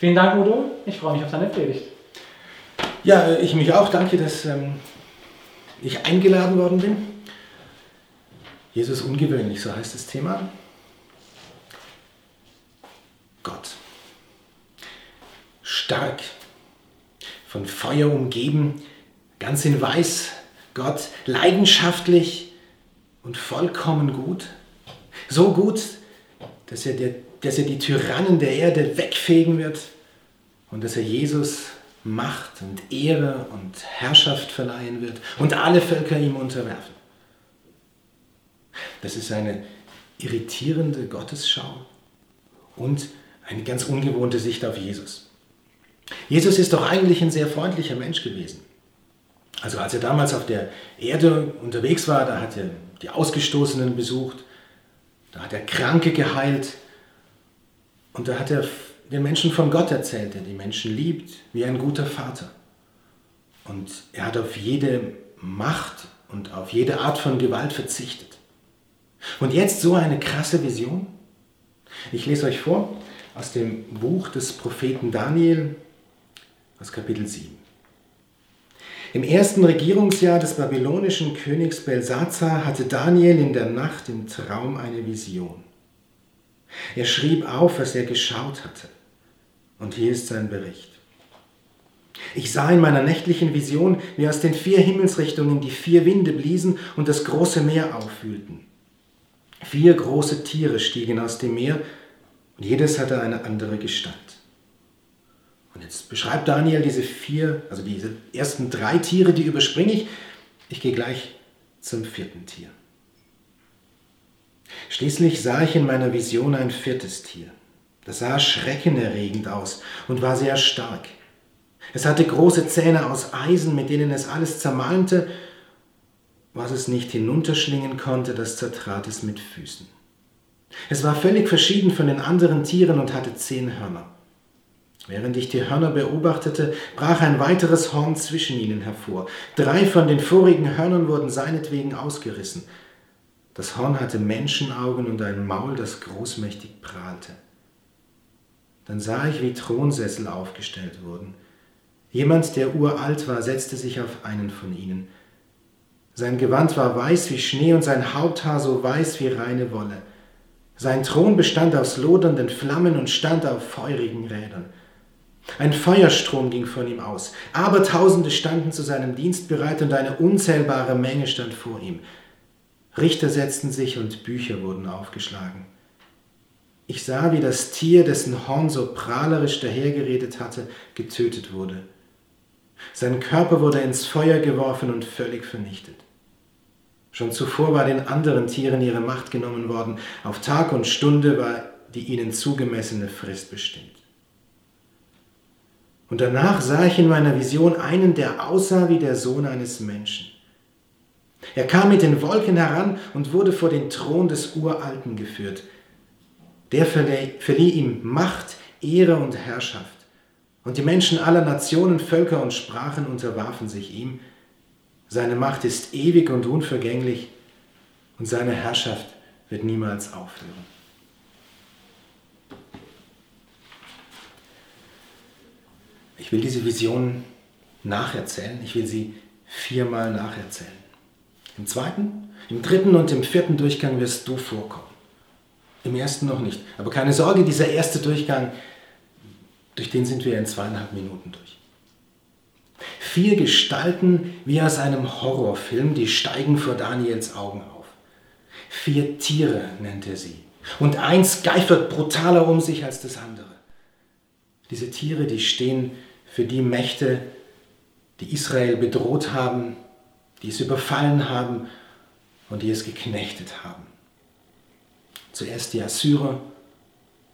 Vielen Dank, Udo. Ich freue mich auf deine Predigt. Ja, ich mich auch. Danke, dass ähm, ich eingeladen worden bin. Jesus ungewöhnlich, so heißt das Thema. Gott. Stark, von Feuer umgeben, ganz in Weiß. Gott leidenschaftlich und vollkommen gut. So gut, dass er, der, dass er die Tyrannen der Erde wegfegen wird und dass er Jesus Macht und Ehre und Herrschaft verleihen wird und alle Völker ihm unterwerfen. Das ist eine irritierende Gottesschau und eine ganz ungewohnte Sicht auf Jesus. Jesus ist doch eigentlich ein sehr freundlicher Mensch gewesen. Also als er damals auf der Erde unterwegs war, da hat er die Ausgestoßenen besucht, da hat er Kranke geheilt und da hat er den Menschen von Gott erzählt, der die Menschen liebt, wie ein guter Vater. Und er hat auf jede Macht und auf jede Art von Gewalt verzichtet. Und jetzt so eine krasse Vision. Ich lese euch vor aus dem Buch des Propheten Daniel, aus Kapitel 7. Im ersten Regierungsjahr des babylonischen Königs Belsazar hatte Daniel in der Nacht im Traum eine Vision. Er schrieb auf, was er geschaut hatte. Und hier ist sein Bericht. Ich sah in meiner nächtlichen Vision, wie aus den vier Himmelsrichtungen die vier Winde bliesen und das große Meer auffühlten. Vier große Tiere stiegen aus dem Meer und jedes hatte eine andere Gestalt. Und jetzt beschreibt Daniel diese vier, also diese ersten drei Tiere, die überspringe ich. Ich gehe gleich zum vierten Tier. Schließlich sah ich in meiner Vision ein viertes Tier. Das sah schreckenerregend aus und war sehr stark. Es hatte große Zähne aus Eisen, mit denen es alles zermalmte. Was es nicht hinunterschlingen konnte, das zertrat es mit Füßen. Es war völlig verschieden von den anderen Tieren und hatte zehn Hörner. Während ich die Hörner beobachtete, brach ein weiteres Horn zwischen ihnen hervor. Drei von den vorigen Hörnern wurden seinetwegen ausgerissen. Das Horn hatte Menschenaugen und ein Maul, das großmächtig prahlte. Dann sah ich, wie Thronsessel aufgestellt wurden. Jemand, der uralt war, setzte sich auf einen von ihnen. Sein Gewand war weiß wie Schnee und sein Haupthaar so weiß wie reine Wolle. Sein Thron bestand aus lodernden Flammen und stand auf feurigen Rädern. Ein Feuerstrom ging von ihm aus. Abertausende standen zu seinem Dienst bereit und eine unzählbare Menge stand vor ihm. Richter setzten sich und Bücher wurden aufgeschlagen. Ich sah, wie das Tier, dessen Horn so prahlerisch dahergeredet hatte, getötet wurde. Sein Körper wurde ins Feuer geworfen und völlig vernichtet. Schon zuvor war den anderen Tieren ihre Macht genommen worden. Auf Tag und Stunde war die ihnen zugemessene Frist bestimmt. Und danach sah ich in meiner Vision einen, der aussah wie der Sohn eines Menschen. Er kam mit den Wolken heran und wurde vor den Thron des Uralten geführt. Der verlieh, verlieh ihm Macht, Ehre und Herrschaft. Und die Menschen aller Nationen, Völker und Sprachen unterwarfen sich ihm. Seine Macht ist ewig und unvergänglich und seine Herrschaft wird niemals aufhören. Ich will diese Vision nacherzählen. Ich will sie viermal nacherzählen. Im zweiten, im dritten und im vierten Durchgang wirst du vorkommen. Im ersten noch nicht. Aber keine Sorge, dieser erste Durchgang, durch den sind wir in zweieinhalb Minuten durch. Vier Gestalten wie aus einem Horrorfilm, die steigen vor Daniels Augen auf. Vier Tiere nennt er sie. Und eins geifert brutaler um sich als das andere. Diese Tiere, die stehen für die Mächte, die Israel bedroht haben, die es überfallen haben und die es geknechtet haben. Zuerst die Assyrer,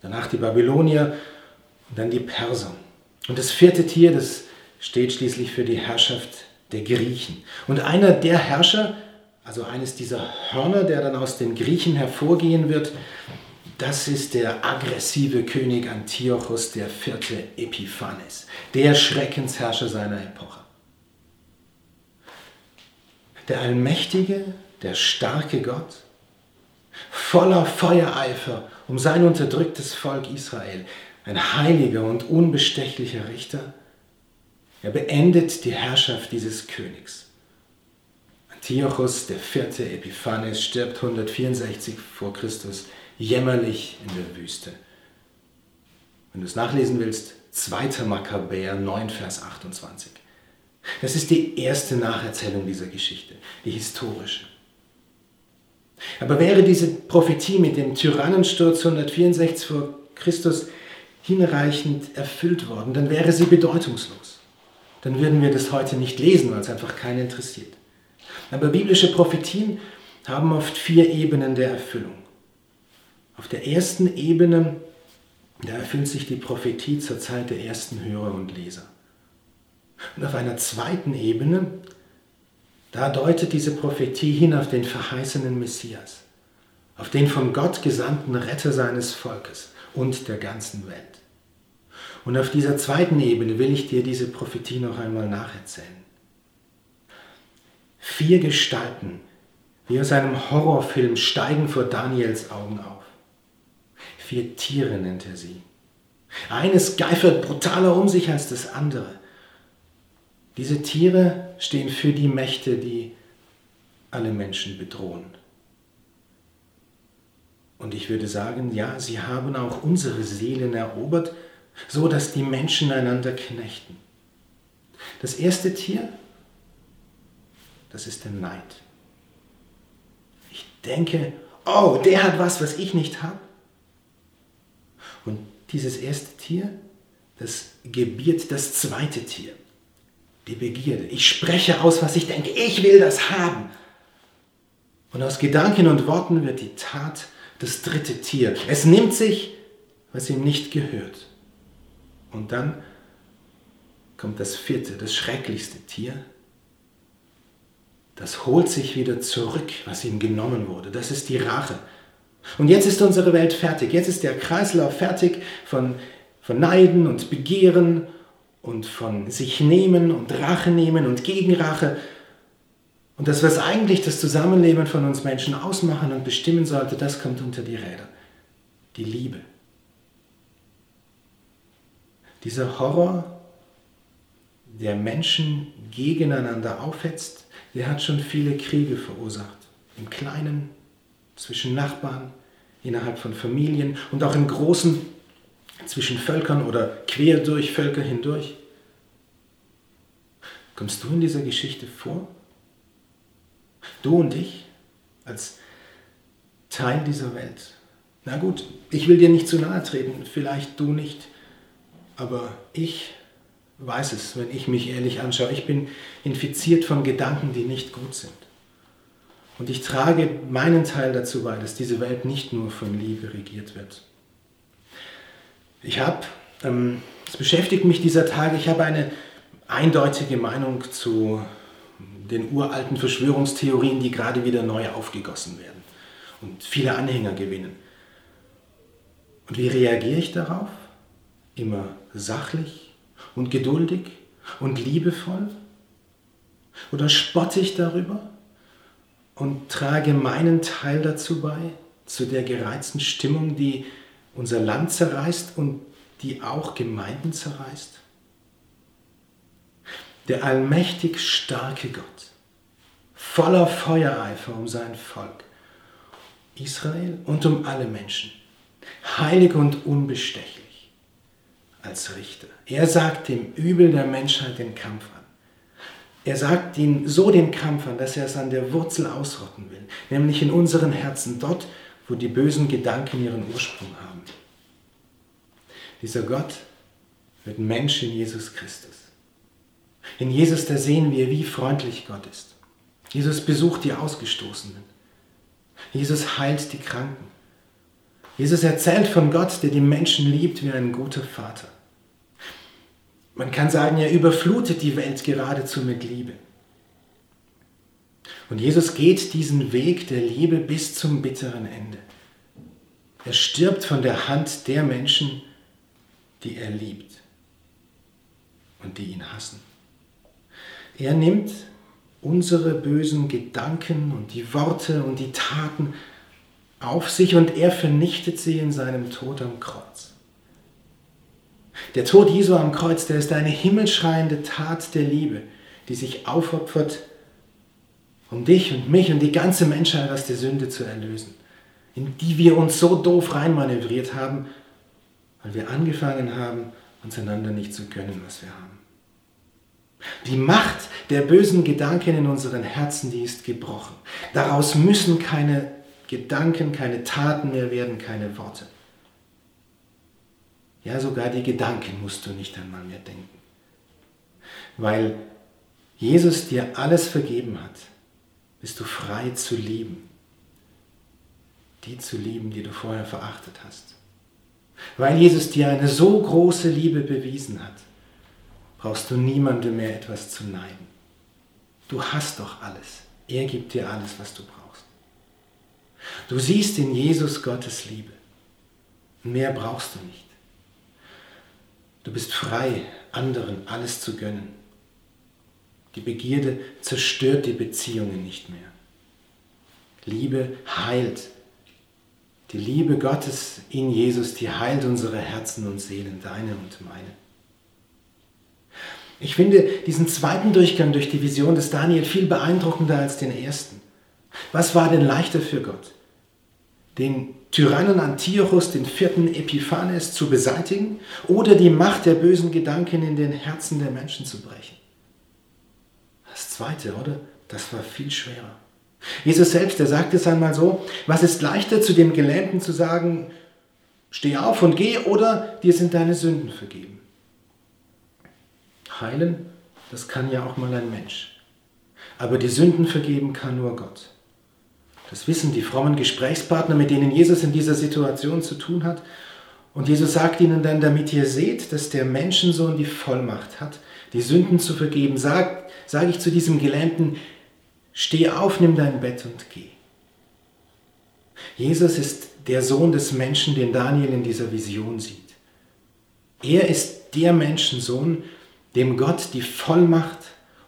danach die Babylonier und dann die Perser. Und das vierte Tier, das steht schließlich für die Herrschaft der Griechen. Und einer der Herrscher, also eines dieser Hörner, der dann aus den Griechen hervorgehen wird, das ist der aggressive König Antiochus vierte Epiphanes, der Schreckensherrscher seiner Epoche. Der allmächtige, der starke Gott, voller Feuereifer um sein unterdrücktes Volk Israel, ein heiliger und unbestechlicher Richter. Er beendet die Herrschaft dieses Königs. Antiochus IV. Epiphanes stirbt 164 vor Christus jämmerlich in der Wüste. Wenn du es nachlesen willst, 2. Makkabäer 9, Vers 28. Das ist die erste Nacherzählung dieser Geschichte, die historische. Aber wäre diese Prophetie mit dem Tyrannensturz 164 vor Christus hinreichend erfüllt worden, dann wäre sie bedeutungslos. Dann würden wir das heute nicht lesen, weil es einfach keinen interessiert. Aber biblische Prophetien haben oft vier Ebenen der Erfüllung. Auf der ersten Ebene, da erfüllt sich die Prophetie zur Zeit der ersten Hörer und Leser. Und auf einer zweiten Ebene, da deutet diese Prophetie hin auf den verheißenen Messias, auf den von Gott gesandten Retter seines Volkes und der ganzen Welt. Und auf dieser zweiten Ebene will ich dir diese Prophetie noch einmal nacherzählen. Vier Gestalten, wie aus einem Horrorfilm, steigen vor Daniels Augen auf. Vier Tiere nennt er sie. Eines geifert brutaler um sich als das andere. Diese Tiere stehen für die Mächte, die alle Menschen bedrohen. Und ich würde sagen, ja, sie haben auch unsere Seelen erobert, so dass die Menschen einander knechten. Das erste Tier, das ist der Neid. Ich denke, oh, der hat was, was ich nicht habe. Und dieses erste Tier, das gebiert das zweite Tier die Begierde. Ich spreche aus, was ich denke. Ich will das haben. Und aus Gedanken und Worten wird die Tat das dritte Tier. Es nimmt sich, was ihm nicht gehört. Und dann kommt das vierte, das schrecklichste Tier. Das holt sich wieder zurück, was ihm genommen wurde. Das ist die Rache. Und jetzt ist unsere Welt fertig. Jetzt ist der Kreislauf fertig von, von Neiden und Begehren und von sich nehmen und Rache nehmen und Gegenrache. Und das, was eigentlich das Zusammenleben von uns Menschen ausmachen und bestimmen sollte, das kommt unter die Räder. Die Liebe. Dieser Horror, der Menschen gegeneinander aufhetzt, der hat schon viele Kriege verursacht. Im Kleinen, zwischen Nachbarn, innerhalb von Familien und auch im Großen zwischen Völkern oder quer durch Völker hindurch. Kommst du in dieser Geschichte vor? Du und ich als Teil dieser Welt. Na gut, ich will dir nicht zu nahe treten, vielleicht du nicht, aber ich weiß es, wenn ich mich ehrlich anschaue. Ich bin infiziert von Gedanken, die nicht gut sind. Und ich trage meinen Teil dazu bei, dass diese Welt nicht nur von Liebe regiert wird. Ich habe, ähm, es beschäftigt mich dieser Tage, ich habe eine eindeutige Meinung zu den uralten Verschwörungstheorien, die gerade wieder neu aufgegossen werden und viele Anhänger gewinnen. Und wie reagiere ich darauf? Immer sachlich und geduldig und liebevoll? Oder spotte ich darüber und trage meinen Teil dazu bei, zu der gereizten Stimmung, die unser Land zerreißt und die auch Gemeinden zerreißt? Der allmächtig starke Gott, voller Feuereifer um sein Volk, Israel und um alle Menschen, heilig und unbestechlich als Richter. Er sagt dem Übel der Menschheit den Kampf an. Er sagt ihnen so den Kampf an, dass er es an der Wurzel ausrotten will, nämlich in unseren Herzen, dort, wo die bösen Gedanken ihren Ursprung haben. Dieser Gott wird Mensch in Jesus Christus. In Jesus, da sehen wir, wie freundlich Gott ist. Jesus besucht die Ausgestoßenen. Jesus heilt die Kranken. Jesus erzählt von Gott, der die Menschen liebt wie ein guter Vater. Man kann sagen, er überflutet die Welt geradezu mit Liebe. Und Jesus geht diesen Weg der Liebe bis zum bitteren Ende. Er stirbt von der Hand der Menschen, die er liebt und die ihn hassen. Er nimmt unsere bösen Gedanken und die Worte und die Taten auf sich und er vernichtet sie in seinem Tod am Kreuz. Der Tod Jesu am Kreuz, der ist eine himmelschreiende Tat der Liebe, die sich aufopfert, um dich und mich und die ganze Menschheit aus der Sünde zu erlösen, in die wir uns so doof reinmanövriert haben, weil wir angefangen haben, uns einander nicht zu gönnen, was wir haben. Die Macht der bösen Gedanken in unseren Herzen, die ist gebrochen. Daraus müssen keine Gedanken, keine Taten mehr werden, keine Worte. Ja, sogar die Gedanken musst du nicht einmal mehr denken. Weil Jesus dir alles vergeben hat, bist du frei zu lieben. Die zu lieben, die du vorher verachtet hast. Weil Jesus dir eine so große Liebe bewiesen hat, brauchst du niemandem mehr etwas zu neiden. Du hast doch alles. Er gibt dir alles, was du brauchst. Du siehst in Jesus Gottes Liebe. Mehr brauchst du nicht. Du bist frei, anderen alles zu gönnen. Die Begierde zerstört die Beziehungen nicht mehr. Liebe heilt. Die Liebe Gottes in Jesus, die heilt unsere Herzen und Seelen, deine und meine. Ich finde diesen zweiten Durchgang durch die Vision des Daniel viel beeindruckender als den ersten. Was war denn leichter für Gott? Den Tyrannen Antiochus, den vierten Epiphanes, zu beseitigen oder die Macht der bösen Gedanken in den Herzen der Menschen zu brechen? Zweite, oder? Das war viel schwerer. Jesus selbst, der sagt es einmal so, was ist leichter zu dem Gelähmten zu sagen, steh auf und geh oder dir sind deine Sünden vergeben? Heilen, das kann ja auch mal ein Mensch. Aber die Sünden vergeben kann nur Gott. Das wissen die frommen Gesprächspartner, mit denen Jesus in dieser Situation zu tun hat. Und Jesus sagt ihnen dann, damit ihr seht, dass der Menschensohn die Vollmacht hat, die Sünden zu vergeben, sage sag ich zu diesem Gelähmten, steh auf, nimm dein Bett und geh. Jesus ist der Sohn des Menschen, den Daniel in dieser Vision sieht. Er ist der Menschensohn, dem Gott die Vollmacht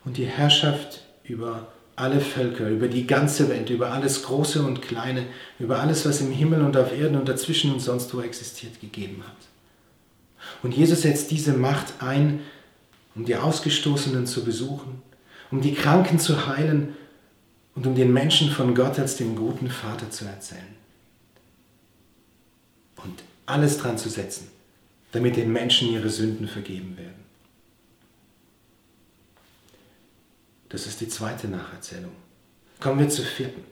und die Herrschaft über alle Völker, über die ganze Welt, über alles Große und Kleine, über alles, was im Himmel und auf Erden und dazwischen und sonst wo existiert, gegeben hat. Und Jesus setzt diese Macht ein, um die Ausgestoßenen zu besuchen, um die Kranken zu heilen und um den Menschen von Gott als dem guten Vater zu erzählen. Und alles dran zu setzen, damit den Menschen ihre Sünden vergeben werden. Das ist die zweite Nacherzählung. Kommen wir zur vierten.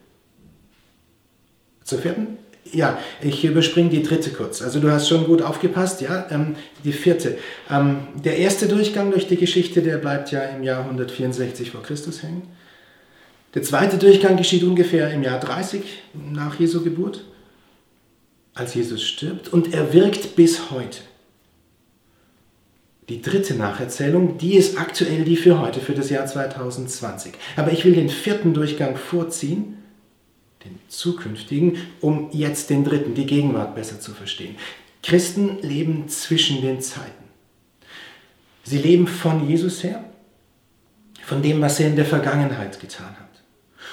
Zur vierten? Ja, ich überspringe die dritte kurz. Also du hast schon gut aufgepasst, ja. Ähm, die vierte. Ähm, der erste Durchgang durch die Geschichte, der bleibt ja im Jahr 164 vor Christus hängen. Der zweite Durchgang geschieht ungefähr im Jahr 30 nach Jesu Geburt, als Jesus stirbt, und er wirkt bis heute. Die dritte Nacherzählung, die ist aktuell die für heute, für das Jahr 2020. Aber ich will den vierten Durchgang vorziehen, den zukünftigen, um jetzt den dritten, die Gegenwart besser zu verstehen. Christen leben zwischen den Zeiten. Sie leben von Jesus her, von dem, was er in der Vergangenheit getan hat.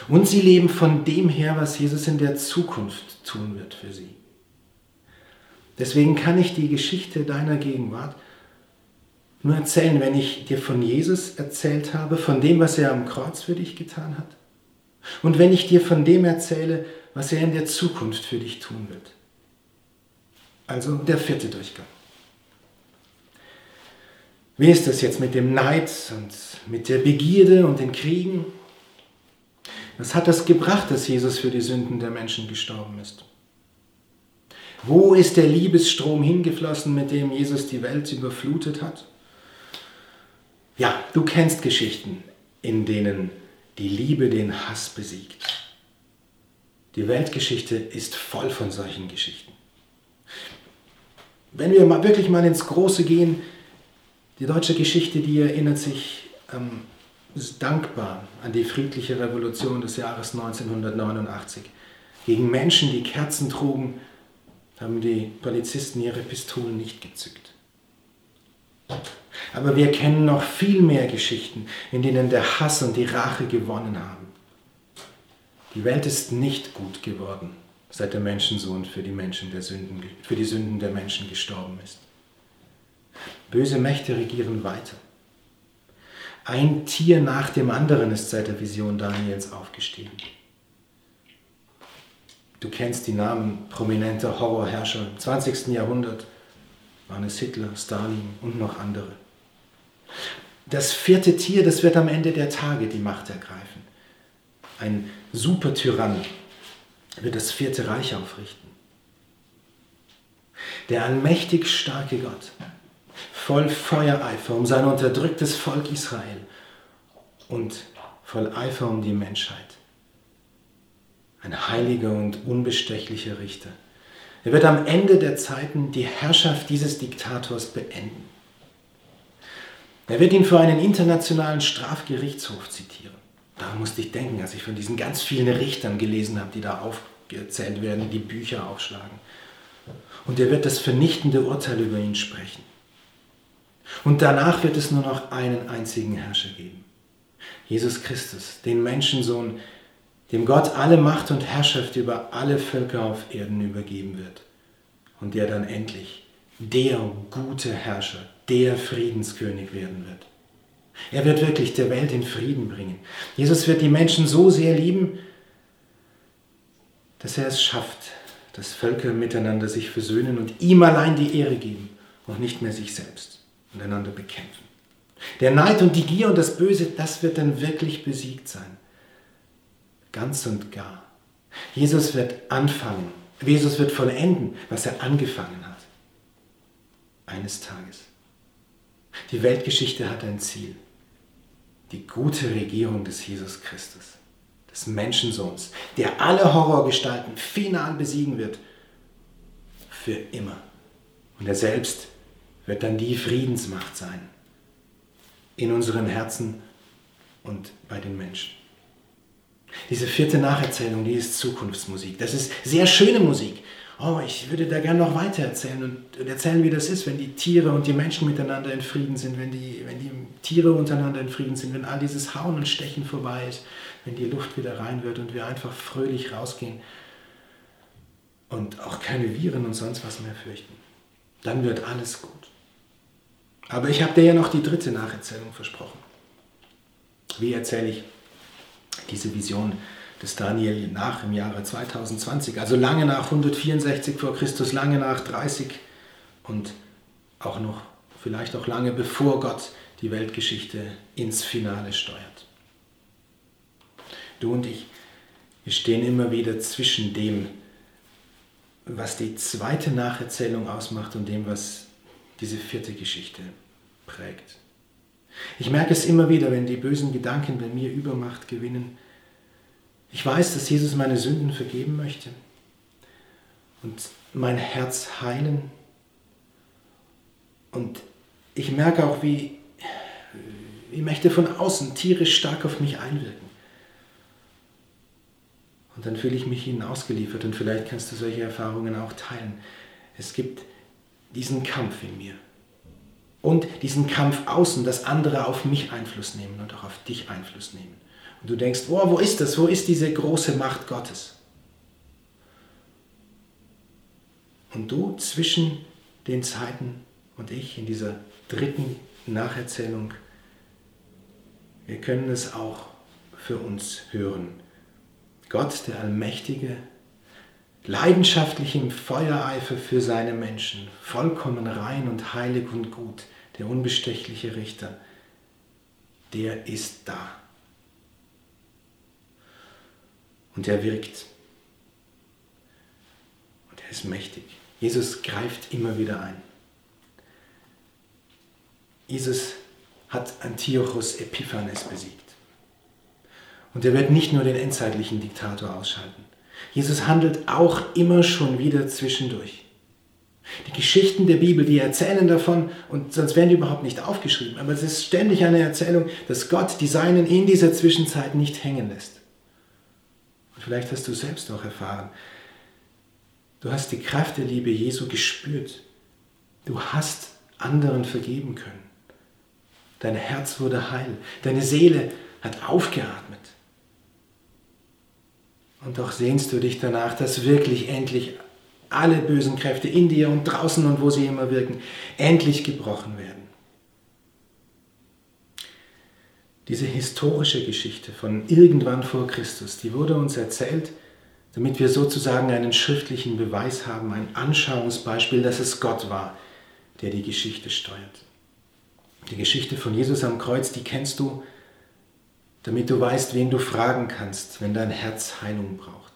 Und sie leben von dem her, was Jesus in der Zukunft tun wird für sie. Deswegen kann ich die Geschichte deiner Gegenwart nur erzählen, wenn ich dir von Jesus erzählt habe, von dem, was er am Kreuz für dich getan hat. Und wenn ich dir von dem erzähle, was er in der Zukunft für dich tun wird. Also der vierte Durchgang. Wie ist das jetzt mit dem Neid und mit der Begierde und den Kriegen? Was hat das gebracht, dass Jesus für die Sünden der Menschen gestorben ist? Wo ist der Liebesstrom hingeflossen, mit dem Jesus die Welt überflutet hat? Ja, du kennst Geschichten, in denen die Liebe den Hass besiegt. Die Weltgeschichte ist voll von solchen Geschichten. Wenn wir mal wirklich mal ins Große gehen, die deutsche Geschichte, die erinnert sich ähm, dankbar an die friedliche Revolution des Jahres 1989. Gegen Menschen, die Kerzen trugen, haben die Polizisten ihre Pistolen nicht gezückt. Aber wir kennen noch viel mehr Geschichten, in denen der Hass und die Rache gewonnen haben. Die Welt ist nicht gut geworden, seit der Menschensohn für die, Menschen der Sünden, für die Sünden der Menschen gestorben ist. Böse Mächte regieren weiter. Ein Tier nach dem anderen ist seit der Vision Daniels aufgestiegen. Du kennst die Namen prominenter Horrorherrscher im 20. Jahrhundert. Waren es Hitler, Stalin und noch andere. Das vierte Tier, das wird am Ende der Tage die Macht ergreifen. Ein Supertyrann wird das vierte Reich aufrichten. Der allmächtig starke Gott, voll Feuereifer um sein unterdrücktes Volk Israel und voll Eifer um die Menschheit. Ein heiliger und unbestechlicher Richter. Er wird am Ende der Zeiten die Herrschaft dieses Diktators beenden. Er wird ihn für einen internationalen Strafgerichtshof zitieren. Daran musste ich denken, als ich von diesen ganz vielen Richtern gelesen habe, die da aufgezählt werden, die Bücher aufschlagen. Und er wird das vernichtende Urteil über ihn sprechen. Und danach wird es nur noch einen einzigen Herrscher geben. Jesus Christus, den Menschensohn, dem Gott alle Macht und Herrschaft über alle Völker auf Erden übergeben wird. Und der dann endlich der gute Herrscher, der Friedenskönig werden wird. Er wird wirklich der Welt in Frieden bringen. Jesus wird die Menschen so sehr lieben, dass er es schafft, dass Völker miteinander sich versöhnen und ihm allein die Ehre geben und nicht mehr sich selbst und einander bekämpfen. Der Neid und die Gier und das Böse, das wird dann wirklich besiegt sein. Ganz und gar. Jesus wird anfangen. Jesus wird vollenden, was er angefangen hat. Eines Tages. Die Weltgeschichte hat ein Ziel. Die gute Regierung des Jesus Christus, des Menschensohns, der alle Horrorgestalten final besiegen wird. Für immer. Und er selbst wird dann die Friedensmacht sein. In unseren Herzen und bei den Menschen. Diese vierte Nacherzählung, die ist Zukunftsmusik. Das ist sehr schöne Musik. Oh, ich würde da gerne noch weiter erzählen und erzählen, wie das ist, wenn die Tiere und die Menschen miteinander in Frieden sind, wenn die, wenn die Tiere untereinander in Frieden sind, wenn all dieses Hauen und Stechen vorbei ist, wenn die Luft wieder rein wird und wir einfach fröhlich rausgehen und auch keine Viren und sonst was mehr fürchten. Dann wird alles gut. Aber ich habe dir ja noch die dritte Nacherzählung versprochen. Wie erzähle ich diese Vision des Daniel nach im Jahre 2020, also lange nach 164 vor Christus, lange nach 30 und auch noch, vielleicht auch lange bevor Gott die Weltgeschichte ins Finale steuert. Du und ich, wir stehen immer wieder zwischen dem, was die zweite Nacherzählung ausmacht und dem, was diese vierte Geschichte prägt. Ich merke es immer wieder, wenn die bösen Gedanken bei mir Übermacht gewinnen. Ich weiß, dass Jesus meine Sünden vergeben möchte und mein Herz heilen. Und ich merke auch, wie, wie möchte von außen tierisch stark auf mich einwirken. Und dann fühle ich mich ihnen ausgeliefert und vielleicht kannst du solche Erfahrungen auch teilen. Es gibt diesen Kampf in mir und diesen Kampf außen, dass andere auf mich Einfluss nehmen und auch auf dich Einfluss nehmen. Und du denkst, oh, wo ist das? Wo ist diese große Macht Gottes? Und du zwischen den Zeiten und ich in dieser dritten Nacherzählung, wir können es auch für uns hören. Gott, der Allmächtige, leidenschaftlich im Feuereifer für seine Menschen, vollkommen rein und heilig und gut, der unbestechliche Richter, der ist da. Und er wirkt. Und er ist mächtig. Jesus greift immer wieder ein. Jesus hat Antiochus Epiphanes besiegt. Und er wird nicht nur den endzeitlichen Diktator ausschalten. Jesus handelt auch immer schon wieder zwischendurch. Die Geschichten der Bibel, die erzählen davon, und sonst wären die überhaupt nicht aufgeschrieben, aber es ist ständig eine Erzählung, dass Gott die Seinen in dieser Zwischenzeit nicht hängen lässt. Und vielleicht hast du selbst auch erfahren, du hast die Kraft der Liebe Jesu gespürt. Du hast anderen vergeben können. Dein Herz wurde heil, deine Seele hat aufgeatmet. Und doch sehnst du dich danach, dass wirklich endlich alle bösen Kräfte in dir und draußen und wo sie immer wirken, endlich gebrochen werden. Diese historische Geschichte von irgendwann vor Christus, die wurde uns erzählt, damit wir sozusagen einen schriftlichen Beweis haben, ein Anschauungsbeispiel, dass es Gott war, der die Geschichte steuert. Die Geschichte von Jesus am Kreuz, die kennst du, damit du weißt, wen du fragen kannst, wenn dein Herz Heilung braucht,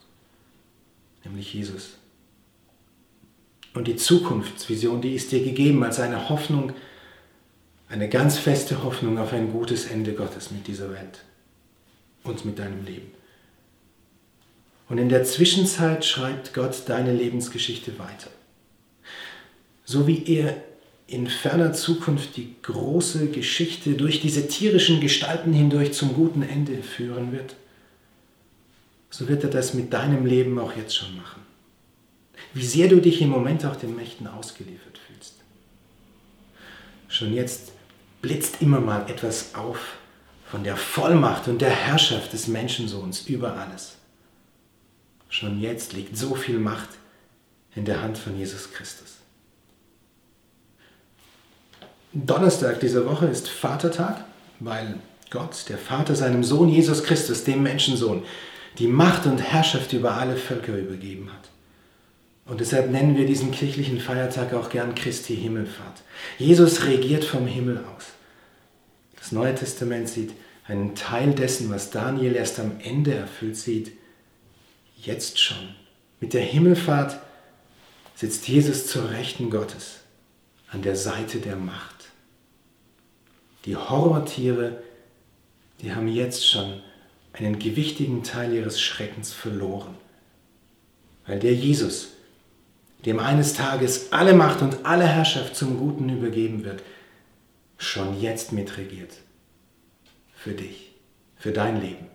nämlich Jesus. Und die Zukunftsvision, die ist dir gegeben als eine Hoffnung, eine ganz feste Hoffnung auf ein gutes Ende Gottes mit dieser Welt und mit deinem Leben. Und in der Zwischenzeit schreibt Gott deine Lebensgeschichte weiter. So wie er in ferner Zukunft die große Geschichte durch diese tierischen Gestalten hindurch zum guten Ende führen wird, so wird er das mit deinem Leben auch jetzt schon machen. Wie sehr du dich im Moment auch den Mächten ausgeliefert fühlst. Schon jetzt blitzt immer mal etwas auf von der Vollmacht und der Herrschaft des Menschensohns über alles. Schon jetzt liegt so viel Macht in der Hand von Jesus Christus. Donnerstag dieser Woche ist Vatertag, weil Gott, der Vater, seinem Sohn Jesus Christus, dem Menschensohn, die Macht und Herrschaft über alle Völker übergeben hat. Und deshalb nennen wir diesen kirchlichen Feiertag auch gern Christi Himmelfahrt. Jesus regiert vom Himmel aus. Das Neue Testament sieht einen Teil dessen, was Daniel erst am Ende erfüllt sieht, jetzt schon. Mit der Himmelfahrt sitzt Jesus zur Rechten Gottes an der Seite der Macht. Die Horrortiere, die haben jetzt schon einen gewichtigen Teil ihres Schreckens verloren, weil der Jesus, dem eines Tages alle Macht und alle Herrschaft zum Guten übergeben wird, schon jetzt mitregiert. Für dich, für dein Leben.